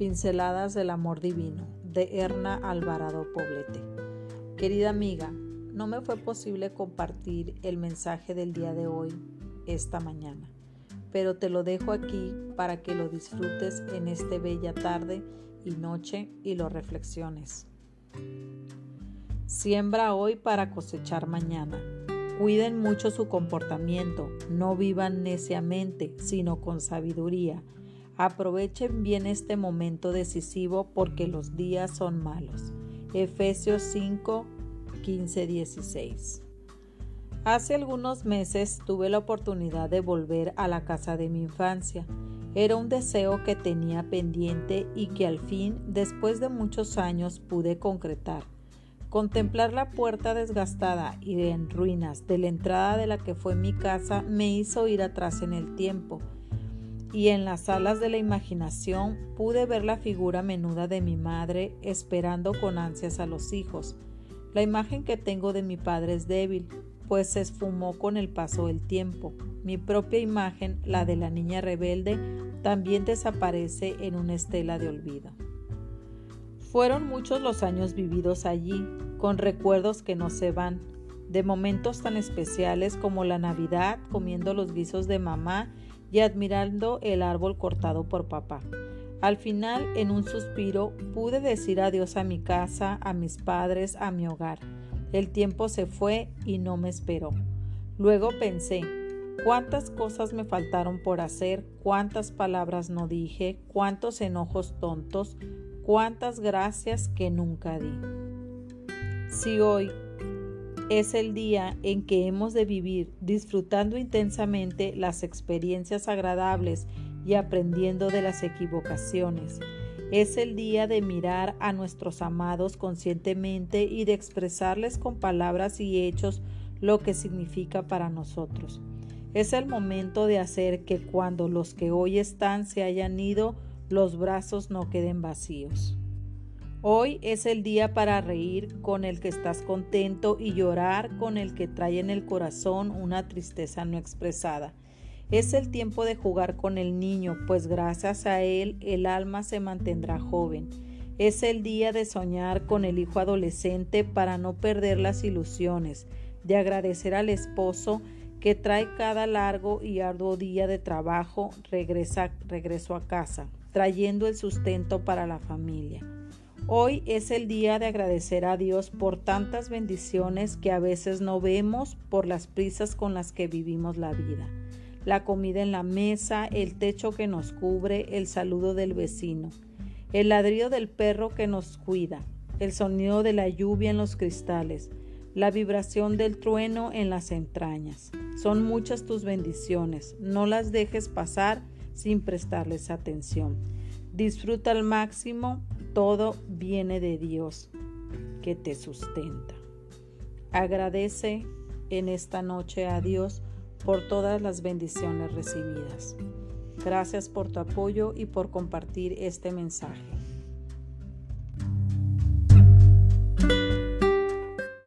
Pinceladas del Amor Divino de Erna Alvarado Poblete. Querida amiga, no me fue posible compartir el mensaje del día de hoy, esta mañana, pero te lo dejo aquí para que lo disfrutes en esta bella tarde y noche y lo reflexiones. Siembra hoy para cosechar mañana. Cuiden mucho su comportamiento, no vivan neciamente, sino con sabiduría Aprovechen bien este momento decisivo porque los días son malos. Efesios 5, 15, 16. Hace algunos meses tuve la oportunidad de volver a la casa de mi infancia. Era un deseo que tenía pendiente y que al fin, después de muchos años, pude concretar. Contemplar la puerta desgastada y en ruinas de la entrada de la que fue mi casa me hizo ir atrás en el tiempo y en las salas de la imaginación pude ver la figura menuda de mi madre esperando con ansias a los hijos. La imagen que tengo de mi padre es débil, pues se esfumó con el paso del tiempo. Mi propia imagen, la de la niña rebelde, también desaparece en una estela de olvido. Fueron muchos los años vividos allí, con recuerdos que no se van, de momentos tan especiales como la Navidad comiendo los guisos de mamá y admirando el árbol cortado por papá. Al final, en un suspiro, pude decir adiós a mi casa, a mis padres, a mi hogar. El tiempo se fue y no me esperó. Luego pensé, cuántas cosas me faltaron por hacer, cuántas palabras no dije, cuántos enojos tontos, cuántas gracias que nunca di. Si hoy es el día en que hemos de vivir disfrutando intensamente las experiencias agradables y aprendiendo de las equivocaciones. Es el día de mirar a nuestros amados conscientemente y de expresarles con palabras y hechos lo que significa para nosotros. Es el momento de hacer que cuando los que hoy están se hayan ido, los brazos no queden vacíos. Hoy es el día para reír con el que estás contento y llorar con el que trae en el corazón una tristeza no expresada. Es el tiempo de jugar con el niño, pues gracias a él el alma se mantendrá joven. Es el día de soñar con el hijo adolescente para no perder las ilusiones, de agradecer al esposo que trae cada largo y arduo día de trabajo regresa, regreso a casa, trayendo el sustento para la familia. Hoy es el día de agradecer a Dios por tantas bendiciones que a veces no vemos por las prisas con las que vivimos la vida. La comida en la mesa, el techo que nos cubre, el saludo del vecino, el ladrido del perro que nos cuida, el sonido de la lluvia en los cristales, la vibración del trueno en las entrañas. Son muchas tus bendiciones, no las dejes pasar sin prestarles atención. Disfruta al máximo todo viene de Dios que te sustenta. Agradece en esta noche a Dios por todas las bendiciones recibidas. Gracias por tu apoyo y por compartir este mensaje.